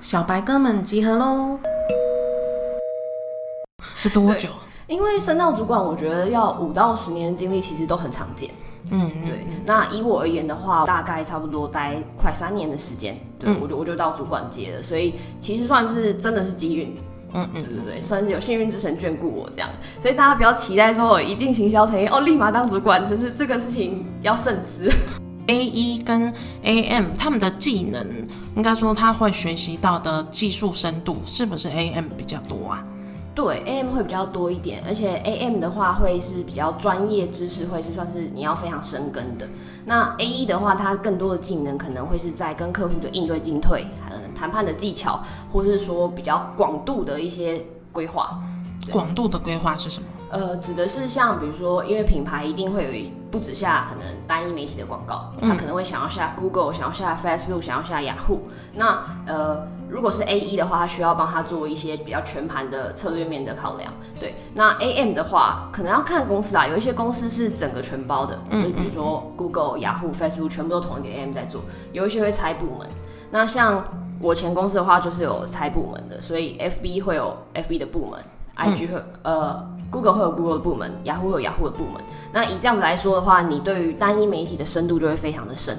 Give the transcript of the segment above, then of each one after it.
小白哥们集合喽！是多久？因为升到主管，我觉得要五到十年经历，其实都很常见。嗯，对。那以我而言的话，大概差不多待快三年的时间，对我就我就到主管阶了，所以其实算是真的是机运。嗯嗯，对对对，算是有幸运之神眷顾我这样。所以大家不要期待说我一进行销成哦，立马当主管，就是这个事情要慎思。A 一跟 A M 他们的技能，应该说他会学习到的技术深度，是不是 A M 比较多啊？对，A M 会比较多一点，而且 A M 的话会是比较专业知识，会是算是你要非常深耕的。那 A 一的话，它更多的技能可能会是在跟客户的应对进退，还有谈判的技巧，或是说比较广度的一些规划。广度的规划是什么？呃，指的是像比如说，因为品牌一定会有一不止下可能单一媒体的广告，他可能会想要下 Google，想要下 Facebook，想要下雅虎。那呃，如果是 A E 的话，他需要帮他做一些比较全盘的策略面的考量。对，那 A M 的话，可能要看公司啦，有一些公司是整个全包的，就比如说 Google、雅虎、Facebook 全部都同一个 A M 在做，有一些会拆部门。那像我前公司的话，就是有拆部门的，所以 F B 会有 F B 的部门。IG 和呃，Google 会有 Google 的部门，雅虎会有雅虎的部门。那以这样子来说的话，你对于单一媒体的深度就会非常的深。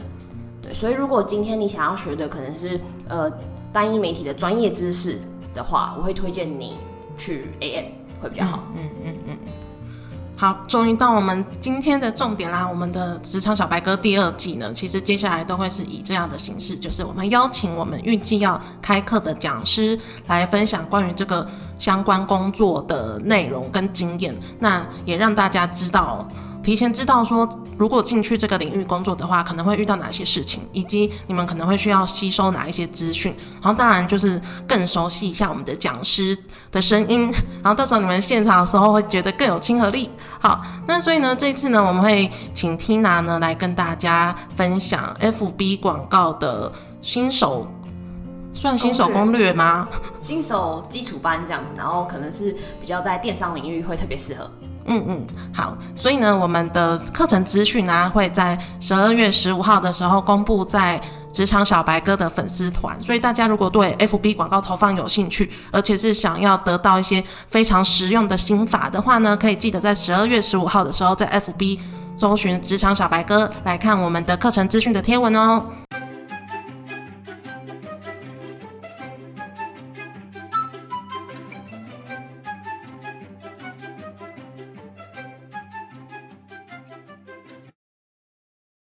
对，所以如果今天你想要学的可能是呃单一媒体的专业知识的话，我会推荐你去 AM 会比较好。嗯嗯嗯。好，终于到我们今天的重点啦！我们的职场小白哥第二季呢，其实接下来都会是以这样的形式，就是我们邀请我们预计要开课的讲师来分享关于这个相关工作的内容跟经验，那也让大家知道。提前知道说，如果进去这个领域工作的话，可能会遇到哪些事情，以及你们可能会需要吸收哪一些资讯。然后当然就是更熟悉一下我们的讲师的声音，然后到时候你们现场的时候会觉得更有亲和力。好，那所以呢，这一次呢，我们会请 Tina 呢来跟大家分享 FB 广告的新手，算新手攻略吗？新手基础班这样子，然后可能是比较在电商领域会特别适合。嗯嗯，好，所以呢，我们的课程资讯呢会在十二月十五号的时候公布在职场小白哥的粉丝团，所以大家如果对 FB 广告投放有兴趣，而且是想要得到一些非常实用的心法的话呢，可以记得在十二月十五号的时候在 FB 搜寻职场小白哥来看我们的课程资讯的贴文哦。